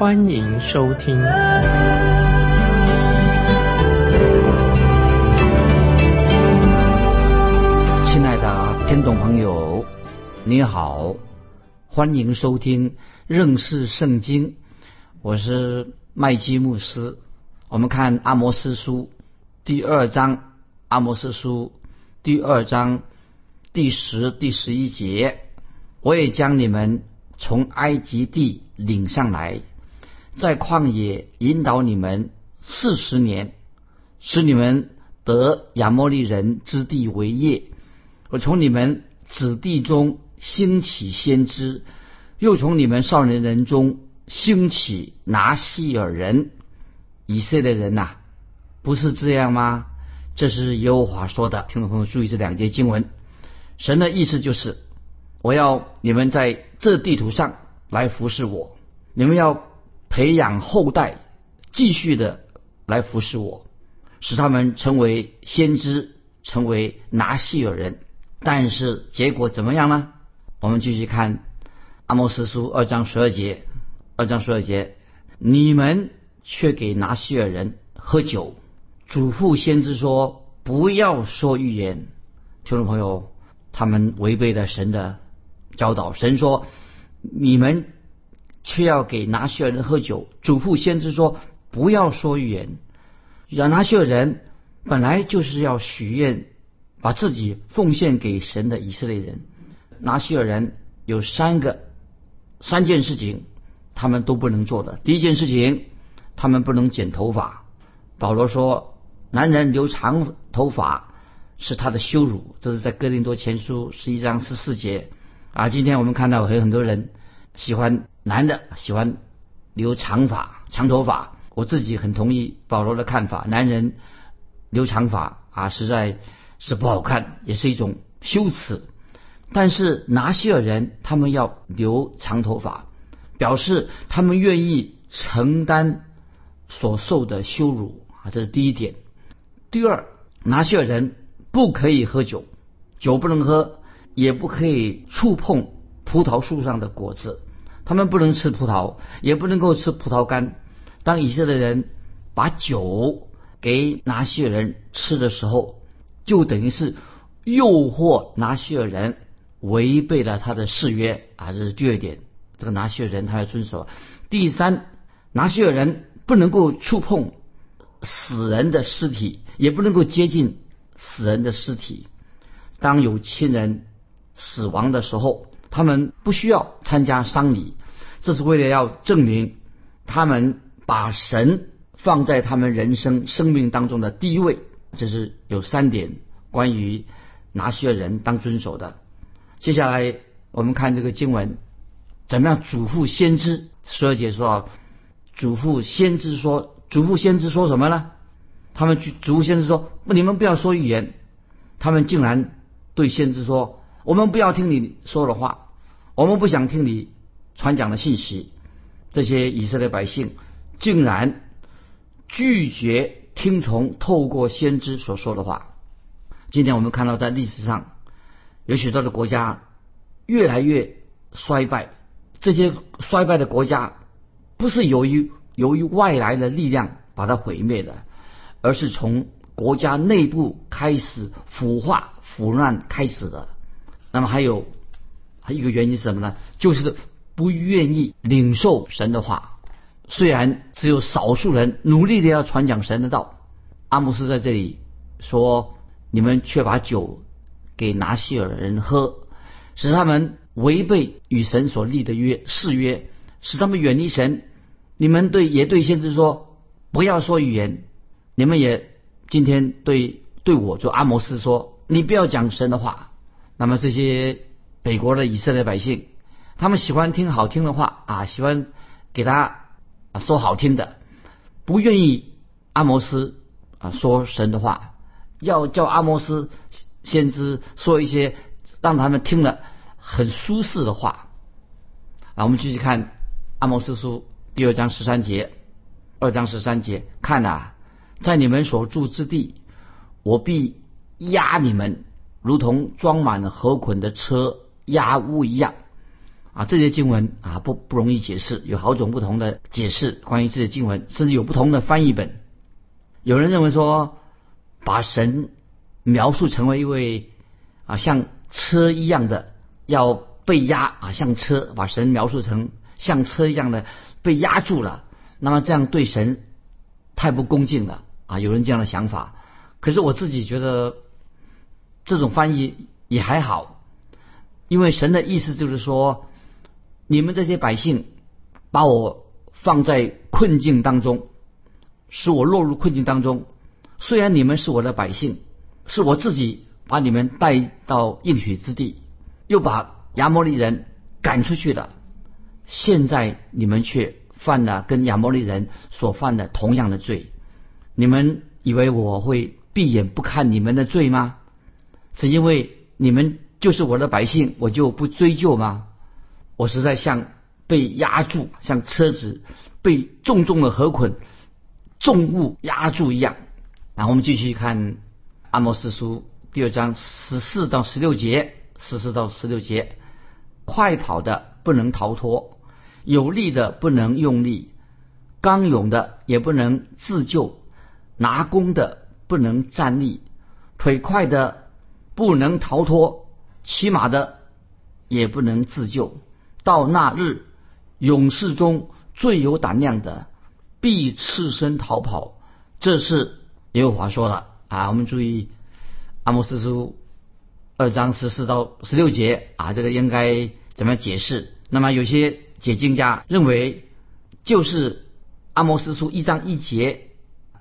欢迎收听。亲爱的听众朋友，你好，欢迎收听认识圣经。我是麦基牧师。我们看阿摩斯书第二章，阿摩斯书第二章第十、第十一节，我也将你们从埃及地领上来，在旷野引导你们四十年，使你们得亚摩利人之地为业。我从你们子弟中兴起先知，又从你们少年人中兴起拿细尔人。以色列人呐、不是这样吗？这是耶和华说的。听众朋友注意这两节经文，神的意思就是，我要你们在这地图上来服侍我，你们要培养后代，继续的来服侍我，使他们成为先知，成为拿细尔人。但是结果怎么样呢？我们继续看阿摩斯书二章十二节，二章十二节，你们却给拿西尔人喝酒，嘱咐先知说不要说预言。听众朋友，他们违背了神的教导。神说你们却要给拿西尔人喝酒，嘱咐先知说不要说预言。让拿西尔人本来就是要许愿。把自己奉献给神的以色列人，拿西尔人有三个三件事情，他们都不能做的。第一件事情，他们不能剪头发。保罗说，男人留长头发是他的羞辱，这是在哥林多前书十一章十四节。啊，今天我们看到有很多人喜欢男的喜欢留长发、长头发。我自己很同意保罗的看法，男人留长发啊，实在。是不好看，也是一种羞耻。但是拿西尔人他们要留长头发，表示他们愿意承担所受的羞辱啊，这是第一点。第二，拿西尔人不可以喝酒，酒不能喝，也不可以触碰葡萄树上的果子。他们不能吃葡萄，也不能够吃葡萄干。当以色列人把酒给拿西尔人吃的时候，就等于是诱惑拿西尔人违背了他的誓约啊，这是第二点。这个拿西尔人他要遵守。第三，拿西尔人不能够触碰死人的尸体，也不能够接近死人的尸体。当有亲人死亡的时候，他们不需要参加丧礼，这是为了要证明他们把神放在他们人生生命当中的第一位。这是有三点关于拿西尔人当遵守的。接下来我们看这个经文，怎么样嘱咐先知？十二节说，嘱咐先知说，嘱咐先知说什么呢？他们去嘱咐先知说，你们不要说预言。他们竟然对先知说，我们不要听你说的话，我们不想听你传讲的信息。这些以色列百姓竟然拒绝。听从透过先知所说的话。今天我们看到，在历史上有许多的国家越来越衰败。这些衰败的国家不是由于由于外来的力量把它毁灭的，而是从国家内部开始腐化腐烂开始的。那么还有还有一个原因是什么呢？就是不愿意领受神的话。虽然只有少数人努力的要传讲神的道，阿姆斯在这里说：“你们却把酒给拿西尔人喝，使他们违背与神所立的约誓约，使他们远离神。你们对也对先知说，不要说语言。你们也今天对对我做阿摩斯说，你不要讲神的话。那么这些北国的以色列百姓，他们喜欢听好听的话啊，喜欢给他。”，说好听的，不愿意阿摩斯啊说神的话，要叫阿摩斯先知说一些让他们听了很舒适的话。啊，我们继续看阿摩斯书第二章十三节，二章十三节，看呐，在你们所住之地，我必压你们，如同装满了河捆的车压屋一样。啊，这些经文啊不不容易解释，有好种不同的解释关于这些经文，甚至有不同的翻译本。有人认为说，把神描述成为一位啊像车一样的要被压啊，像车，把神描述成像车一样的被压住了，那么这样对神太不恭敬了啊！有人这样的想法，可是我自己觉得这种翻译也还好，因为神的意思就是说。你们这些百姓把我放在困境当中，使我落入困境当中。虽然你们是我的百姓，是我自己把你们带到应许之地，又把亚摩利人赶出去了。现在你们却犯了跟亚摩利人所犯的同样的罪。你们以为我会闭眼不看你们的罪吗？只因为你们就是我的百姓，我就不追究吗？我实在像被压住，像车子被重重的河捆、重物压住一样。然后我们继续看阿摩斯书第二章十四到十六节，十四到十六节：快跑的不能逃脱，有力的不能用力，刚勇的也不能自救，拿弓的不能站立，腿快的不能逃脱，骑马的也不能自救。到那日，勇士中最有胆量的必赤身逃跑。这是耶和华说的啊！我们注意阿摩斯书二章十四到十六节啊，这个应该怎么解释？那么有些解经家认为，就是阿摩斯书一章一节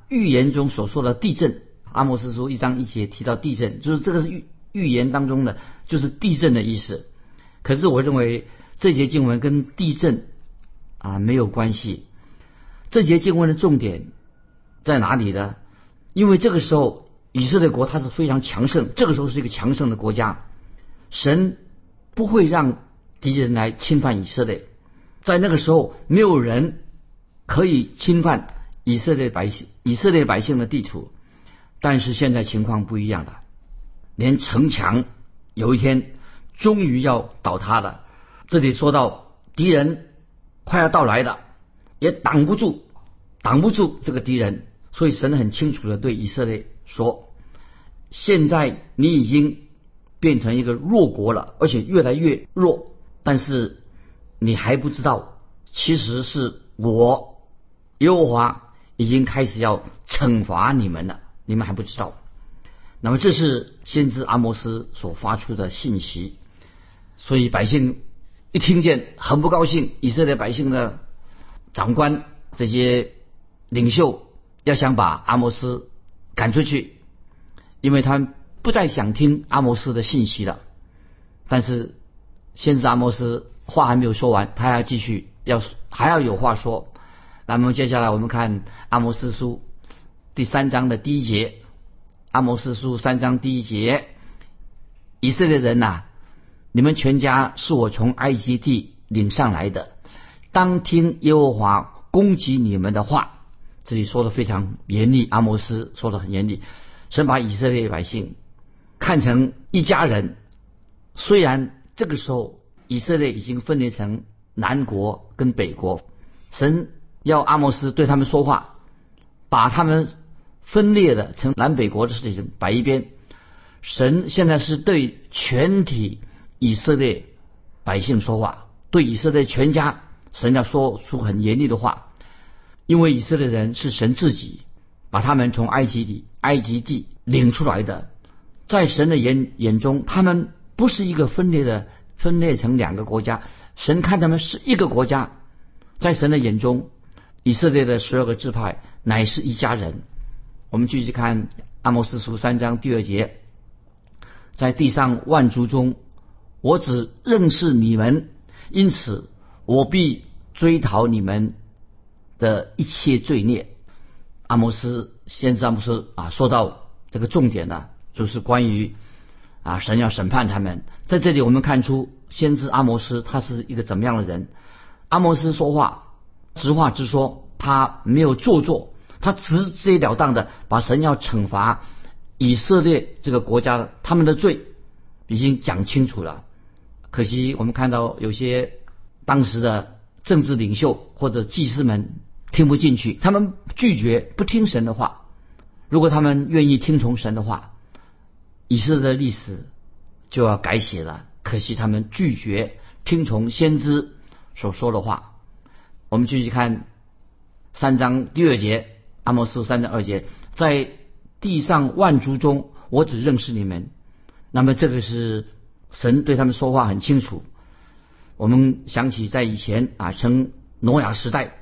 预言中所说的地震。阿摩斯书一章一节提到地震，就是这个是预预言当中的，就是地震的意思。可是我认为。这节经文跟地震啊没有关系。这节经文的重点在哪里呢？因为这个时候以色列国它是非常强盛，这个时候是一个强盛的国家，神不会让敌人来侵犯以色列。在那个时候，没有人可以侵犯以色列百姓、以色列百姓的地图。但是现在情况不一样了，连城墙有一天终于要倒塌了。这里说到敌人快要到来了，也挡不住，挡不住这个敌人，所以神很清楚的对以色列说：“现在你已经变成一个弱国了，而且越来越弱。但是你还不知道，其实是我耶和华已经开始要惩罚你们了，你们还不知道。那么这是先知阿摩斯所发出的信息，所以百姓。”一听见很不高兴，以色列百姓的长官这些领袖要想把阿摩斯赶出去，因为他不再想听阿摩斯的信息了。但是先知阿摩斯话还没有说完，他要继续要还要有话说。那么接下来我们看阿摩斯书第三章的第一节，阿摩斯书三章第一节，以色列人呐。你们全家是我从埃及地领上来的，当听耶和华攻击你们的话。这里说的非常严厉，阿摩斯说的很严厉。神把以色列百姓看成一家人，虽然这个时候以色列已经分裂成南国跟北国，神要阿摩斯对他们说话，把他们分裂的成南北国的事情摆一边。神现在是对全体。以色列百姓说话，对以色列全家，神要说出很严厉的话，因为以色列人是神自己把他们从埃及里、埃及地领出来的，在神的眼眼中，他们不是一个分裂的，分裂成两个国家，神看他们是一个国家，在神的眼中，以色列的十二个支派乃是一家人。我们继续看阿摩斯书三章第二节，在地上万族中。我只认识你们，因此我必追讨你们的一切罪孽。阿摩斯先知阿摩斯啊，说到这个重点呢，就是关于啊神要审判他们。在这里我们看出先知阿摩斯他是一个怎么样的人？阿摩斯说话直话直说，他没有做作，他直截了当的把神要惩罚以色列这个国家他们的罪已经讲清楚了。可惜我们看到有些当时的政治领袖或者祭司们。听不进去，他们拒绝不听神的话。如果他们愿意听从神的话，以色列的历史就要改写了。可惜他们拒绝听从先知所说的话。我们继续看三章第二节，阿摩斯三章二节，在地上万族中，我只认识你们。那么这个是神对他们说话很清楚。我们想起在以前啊，称挪亚时代。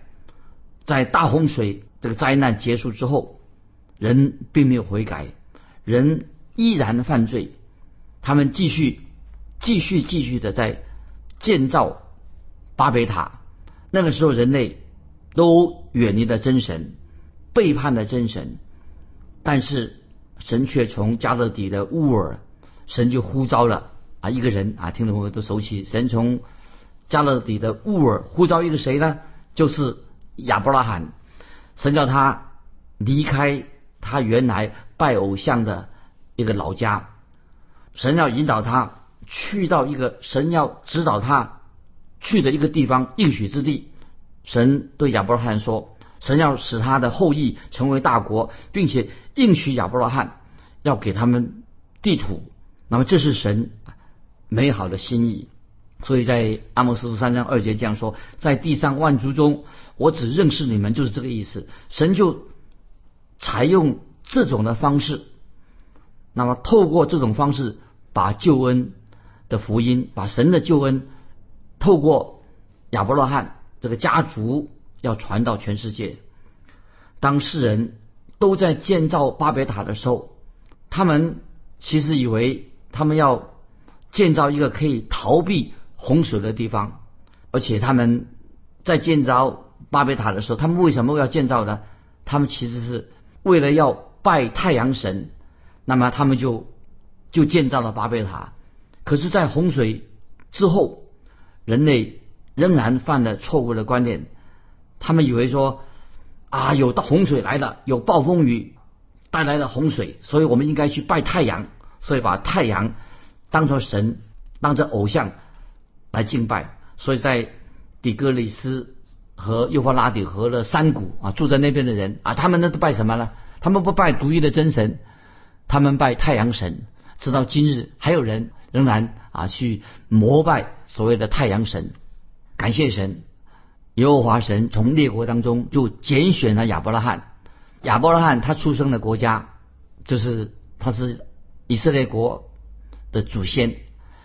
在大洪水这个灾难结束之后，人并没有悔改，人依然犯罪，他们继续、继续、继续的在建造巴别塔。那个时候，人类都远离了真神，背叛了真神，但是神却从加勒底的乌尔，神就呼召了啊一个人啊，听众朋友都熟悉，神从加勒底的乌尔呼召一个谁呢？就是。亚伯拉罕，神叫他离开他原来拜偶像的一个老家，神要引导他去到一个神要指导他去的一个地方应许之地。神对亚伯拉罕说：“神要使他的后裔成为大国，并且应许亚伯拉罕要给他们地土。”那么这是神美好的心意。所以在阿摩斯书三章二节这样说：“在地上万族中。”我只认识你们，就是这个意思。神就采用这种的方式，那么透过这种方式，把救恩的福音，把神的救恩，透过亚伯拉罕这个家族，要传到全世界。当世人都在建造巴别塔的时候，他们其实以为他们要建造一个可以逃避洪水的地方，而且他们在建造。巴别塔的时候，他们为什么要建造呢？他们其实是为了要拜太阳神，那么他们就就建造了巴别塔。可是，在洪水之后，人类仍然犯了错误的观念，他们以为说啊，有大洪水来了，有暴风雨带来了洪水，所以我们应该去拜太阳，所以把太阳当作神，当作偶像来敬拜。所以在底格里斯。和幼发拉底河的山谷啊，住在那边的人啊，他们那都拜什么呢？他们不拜独一的真神，他们拜太阳神。直到今日，还有人仍然啊去膜拜所谓的太阳神。感谢神，耶和华神从列国当中就拣选了亚伯拉罕。亚伯拉罕他出生的国家就是他是以色列国的祖先，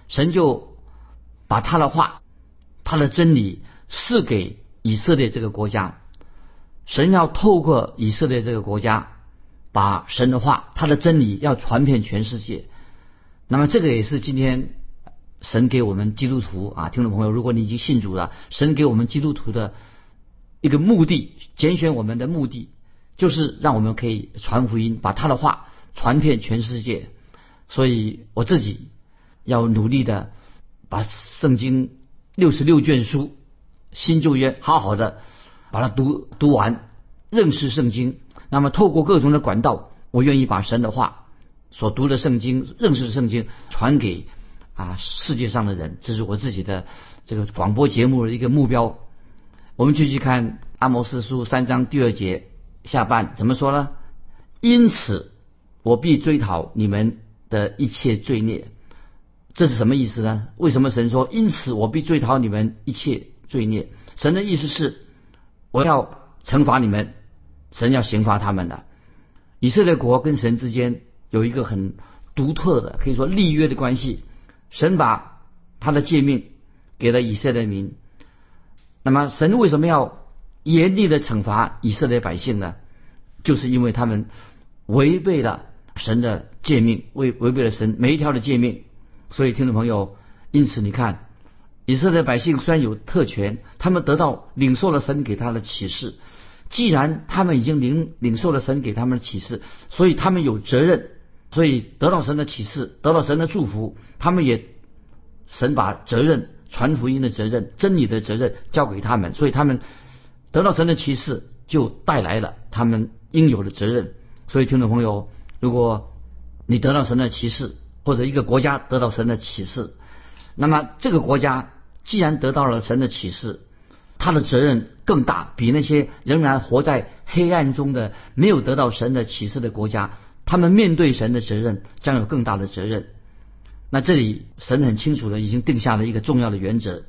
神就把他的话、他的真理赐给。以色列这个国家，神要透过以色列这个国家，把神的话、他的真理要传遍全世界。那么，这个也是今天神给我们基督徒啊，听众朋友，如果你已经信主了，神给我们基督徒的一个目的，拣选我们的目的，就是让我们可以传福音，把他的话传遍全世界。所以，我自己要努力的把圣经六十六卷书。新旧约好好的把它读读完，认识圣经。那么透过各种的管道，我愿意把神的话所读的圣经、认识的圣经传给啊世界上的人。这是我自己的这个广播节目的一个目标。我们继续看阿摩斯书三章第二节下半怎么说呢？因此我必追讨你们的一切罪孽。这是什么意思呢？为什么神说因此我必追讨你们一切？罪孽，神的意思是，我要惩罚你们，神要刑罚他们的。以色列国跟神之间有一个很独特的，可以说立约的关系。神把他的诫命给了以色列民，那么神为什么要严厉的惩罚以色列百姓呢？就是因为他们违背了神的诫命，违违背了神每一条的诫命。所以，听众朋友，因此你看。以色列百姓虽然有特权，他们得到领受了神给他的启示，既然他们已经领领受了神给他们的启示，所以他们有责任，所以得到神的启示，得到神的祝福，他们也神把责任传福音的责任、真理的责任交给他们，所以他们得到神的启示，就带来了他们应有的责任。所以，听众朋友，如果你得到神的启示，或者一个国家得到神的启示，那么这个国家既然得到了神的启示，他的责任更大，比那些仍然活在黑暗中的、没有得到神的启示的国家，他们面对神的责任将有更大的责任。那这里神很清楚的已经定下了一个重要的原则：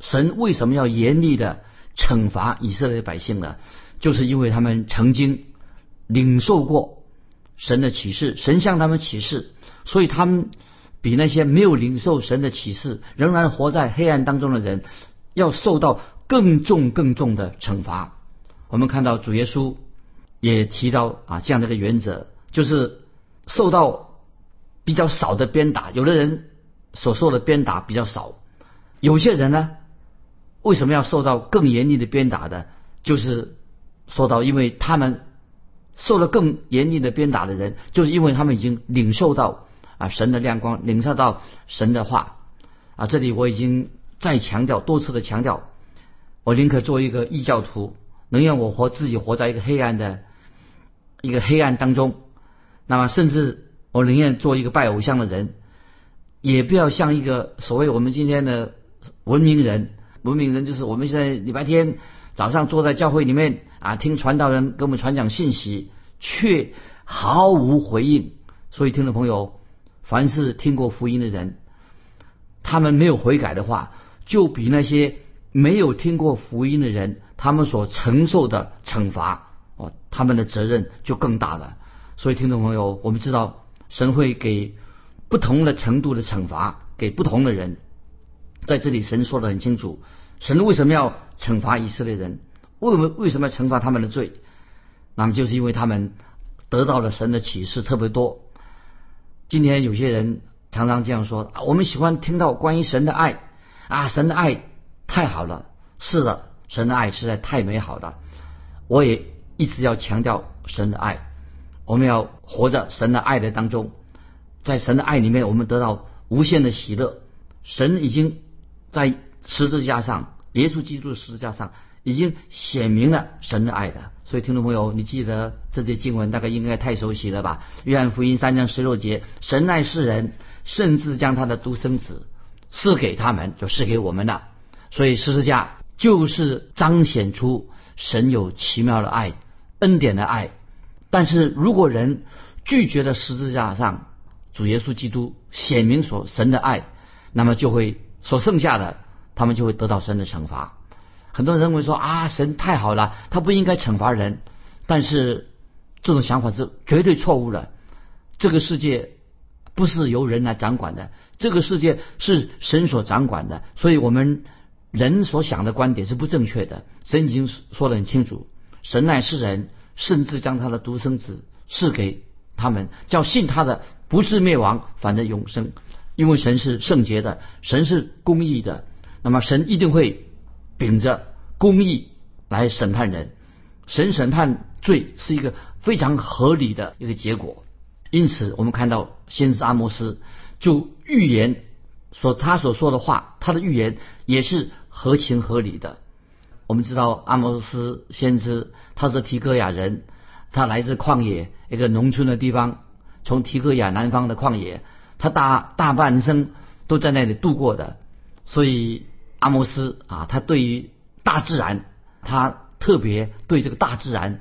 神为什么要严厉的惩罚以色列百姓呢？就是因为他们曾经领受过神的启示，神向他们启示。所以他们比那些没有领受神的启示、仍然活在黑暗当中的人，要受到更重、更重的惩罚。我们看到主耶稣也提到啊这样的一个原则，就是受到比较少的鞭打。有的人所受的鞭打比较少，有些人呢，为什么要受到更严厉的鞭打的？就是说到，因为他们受了更严厉的鞭打的人，就是因为他们已经领受到。啊，神的亮光，领受到神的话啊！这里我已经再强调多次的强调，我宁可做一个异教徒，能让我活自己活在一个黑暗的一个黑暗当中。那么，甚至我宁愿做一个拜偶像的人，也不要像一个所谓我们今天的文明人。文明人就是我们现在礼拜天早上坐在教会里面啊，听传道人给我们传讲信息，却毫无回应。所以，听众朋友。凡是听过福音的人，他们没有悔改的话，就比那些没有听过福音的人，他们所承受的惩罚哦，他们的责任就更大了。所以，听众朋友，我们知道神会给不同的程度的惩罚给不同的人。在这里，神说的很清楚：神为什么要惩罚以色列人？为什么为什么要惩罚他们的罪？那么，就是因为他们得到了神的启示特别多。今天有些人常常这样说：我们喜欢听到关于神的爱啊，神的爱太好了。是的，神的爱实在太美好了。我也一直要强调神的爱，我们要活在神的爱的当中，在神的爱里面，我们得到无限的喜乐。神已经在十字架上，耶稣基督的十字架上已经显明了神的爱的。所以，听众朋友，你记得这些经文大概应该太熟悉了吧？约翰福音三章十六节：“神爱世人，甚至将他的独生子赐给他们，就赐给我们了。”所以，十字架就是彰显出神有奇妙的爱、恩典的爱。但是如果人拒绝了十字架上主耶稣基督显明所神的爱，那么就会所剩下的，他们就会得到神的惩罚。很多人认为说啊，神太好了，他不应该惩罚人。但是这种想法是绝对错误的。这个世界不是由人来掌管的，这个世界是神所掌管的。所以我们人所想的观点是不正确的。神已经说得很清楚，神乃是人，甚至将他的独生子赐给他们，叫信他的不至灭亡，反得永生。因为神是圣洁的，神是公义的，那么神一定会。秉着公义来审判人，神审判罪是一个非常合理的一个结果。因此，我们看到先知阿摩斯就预言所他所说的话，他的预言也是合情合理的。我们知道阿摩斯先知他是提戈亚人，他来自旷野一个农村的地方，从提戈亚南方的旷野，他大大半生都在那里度过的，所以。阿摩斯啊，他对于大自然，他特别对这个大自然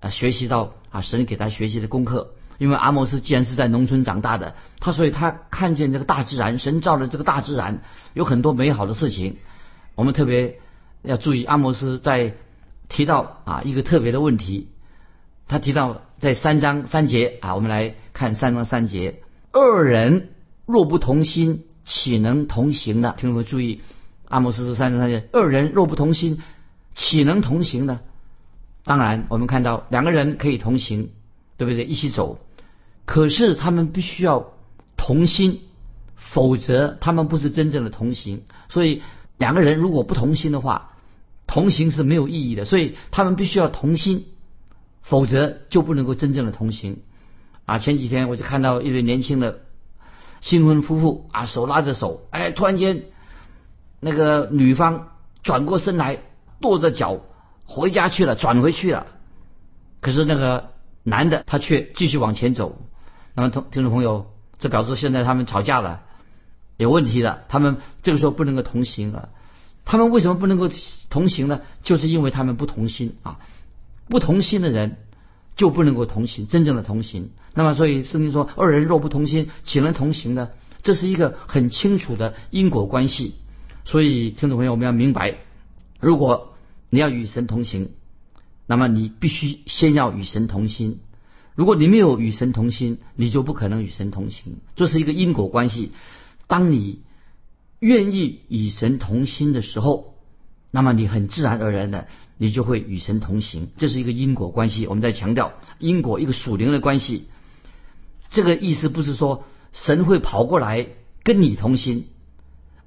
啊学习到啊神给他学习的功课。因为阿摩斯既然是在农村长大的，他所以他看见这个大自然，神造的这个大自然有很多美好的事情。我们特别要注意，阿摩斯在提到啊一个特别的问题，他提到在三章三节啊，我们来看三章三节：二人若不同心，岂能同行呢？听众们注意。阿摩斯是三十三节，二人若不同心，岂能同行呢？当然，我们看到两个人可以同行，对不对？一起走，可是他们必须要同心，否则他们不是真正的同行。所以两个人如果不同心的话，同。行是没有意义的，所以他们必须要同心，否则就不能够真正的同行。啊，前几天我就看到一对年轻的新婚夫妇啊，手拉着手，哎，突然间那个女方转过身来，跺着脚回家去了，转回去了。可是那个男的他却继续往前走。那么，同听众朋友，这表示现在他们吵架了，有问题了，他们这个时候不能够同行了。他们为什么不能够同行呢？就是因为他们不同心啊，不同心的人就不能够同行，真正的同行。那么，所以圣经说：“二人若不同心，岂能同行呢？”这是一个很清楚的因果关系。所以，听众朋友，我们要明白，如果你要与神同行。那么你必须先要与神同心。如果你没有与神同心，你就不可能与神同行。这是一个因果关系。当你愿意与神同心的时候，那么你很自然而然的，你就会与神同行。这是一个因果关系。我们在强调因果一个属灵的关系。这个意思不是说神会跑过来跟你同心，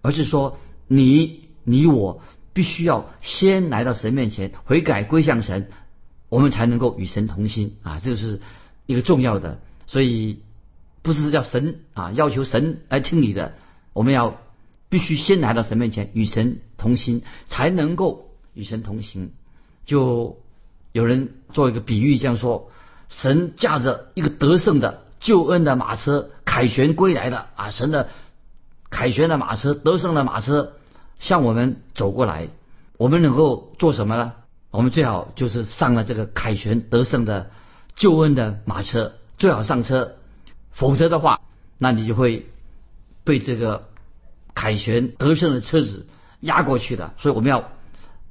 而是说你你我。必须要先来到神面前悔改归向神，我们才能够与神同心啊！这是一个重要的，所以不是叫神啊要求神来听你的，我们要必须先来到神面前与神同心，才能够与神同行。就有人做一个比喻，这样说：神驾着一个得胜的救恩的马车凯旋归来的啊，神的凯旋的马车得胜的马车。向我们走过来，我们能够做什么呢？我们最好就是上了这个凯旋得胜的救恩的马车，最好上车，否则的话，那你就会被这个凯旋得胜的车子压过去的。所以我们要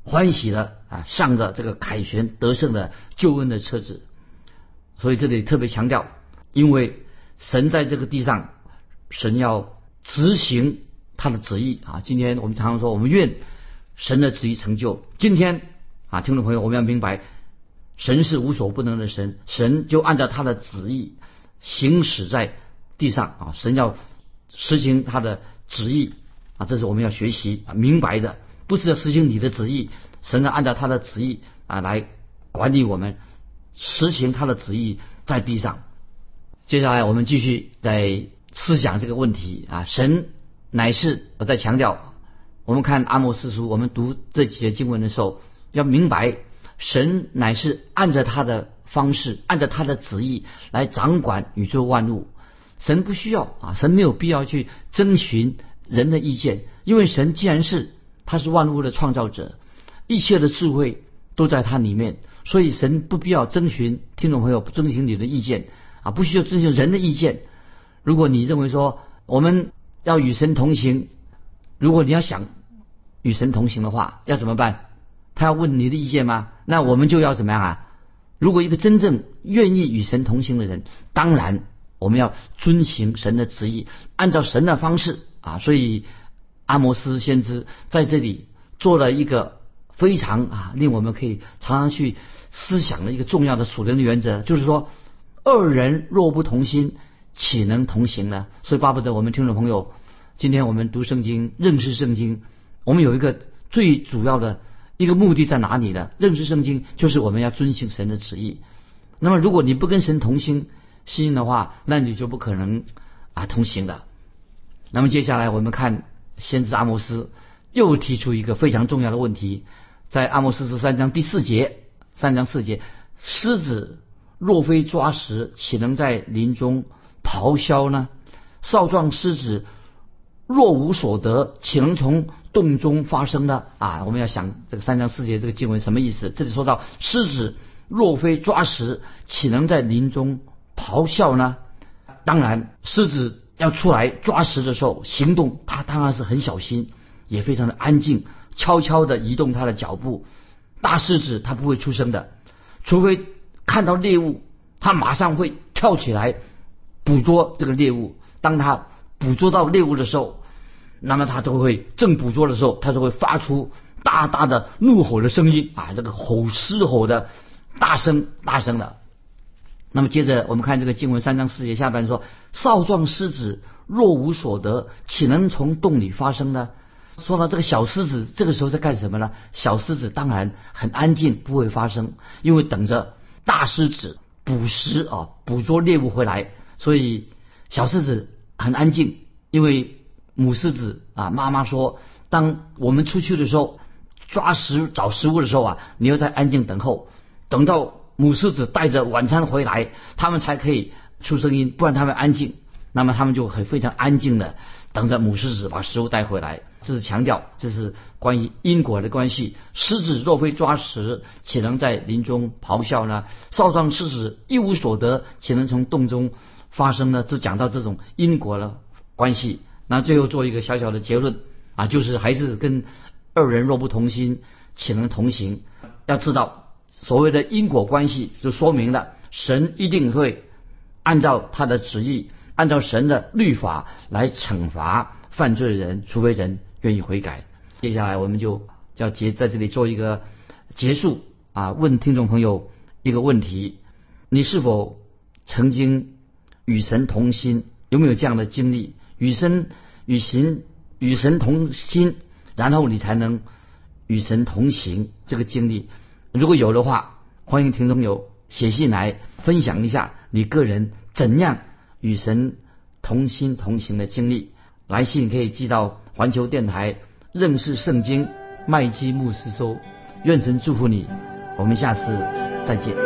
欢喜的啊，上着这个凯旋得胜的救恩的车子。所以这里特别强调，因为神在这个地上，神要执行。他的旨意啊，今天我们常常说，我们愿神的旨意成就。今天啊，听众朋友，我们要明白，神是无所不能的神，神就按照他的旨意行驶在地上啊。神要实行他的旨意啊，这是我们要学习啊明白的，不是要实行你的旨意，神要按照他的旨意啊来管理我们，实行他的旨意在地上。接下来我们继续在思想这个问题啊，神。乃是我在强调，我们看阿摩斯书，我们读这几节经文的时候，要明白神乃是按照他的方式，按照他的旨意来掌管宇宙万物。神不需要啊，神没有必要去征询人的意见，因为神既然是他是万物的创造者，一切的智慧都在他里面，所以神不必要征询听众朋友不征询你的意见啊，不需要征询人的意见。如果你认为说我们。要与神同行，如果你要想与神同行的话，要怎么办？他要问你的意见吗？那我们就要怎么样啊？如果一个真正愿意与神同行的人，当然我们要遵行神的旨意，按照神的方式啊。所以阿摩斯先知在这里做了一个非常啊令我们可以常常去思想的一个重要的属灵的原则，就是说二人若不同心。岂能同行呢？所以巴不得我们听众朋友，今天我们读圣经、认识圣经，我们有一个最主要的一个目的在哪里呢？认识圣经就是我们要遵行神的旨意。那么如果你不跟神同心心的话，那你就不可能啊同行的。那么接下来我们看先知阿摩斯又提出一个非常重要的问题，在阿摩斯十三章第四节，三章四节，狮子若非抓食，岂能在林中？咆哮呢？少壮狮子若无所得，岂能从洞中发生呢？啊，我们要想这个三章四节这个经文什么意思？这里说到狮子若非抓食，岂能在林中咆哮呢？当然，狮子要出来抓食的时候，行动它当然是很小心，也非常的安静，悄悄的移动它的脚步。大狮子它不会出声的，除非看到猎物，它马上会跳起来。捕捉这个猎物，当它捕捉到猎物的时候，那么他都会正捕捉的时候，他就会发出大大的怒吼的声音啊，这个吼狮吼的大声大声的。那么接着我们看这个经文三章四节下半说：少壮狮子若无所得，岂能从洞里发生呢？说到这个小狮子，这个时候在干什么呢？小狮子当然很安静，不会发声，因为等着大狮子捕食啊，捕捉猎物回来。所以小狮子很安静，因为母狮子啊，妈妈说，当我们出去的时候，抓食找食物的时候啊，你要在安静等候，等到母狮子带着晚餐回来，他们才可以出声音，不然他们安静，那么他们就很非常安静的等着母狮子把食物带回来。这是强调，这是关于因果的关系。狮子若非抓食，岂能在林中咆哮呢？少壮狮子一无所得，岂能从洞中发生呢？就讲到这种因果的关系。那最后做一个小小的结论啊，就是还是跟二人若不同心，岂能同行？要知道所谓的因果关系，就说明了神一定会按照他的旨意，按照神的律法来惩罚犯罪人，除非人。愿意悔改，接下来我们就要结在这里做一个结束啊！问听众朋友一个问题：你是否曾经与神同心？有没有这样的经历？与神与行与神同心，然后你才能与神同行。这个经历，如果有的话，欢迎听众友写信来分享一下你个人怎样与神同心同行的经历。来信可以寄到。环球电台认识圣经麦基牧师说：“愿神祝福你，我们下次再见。”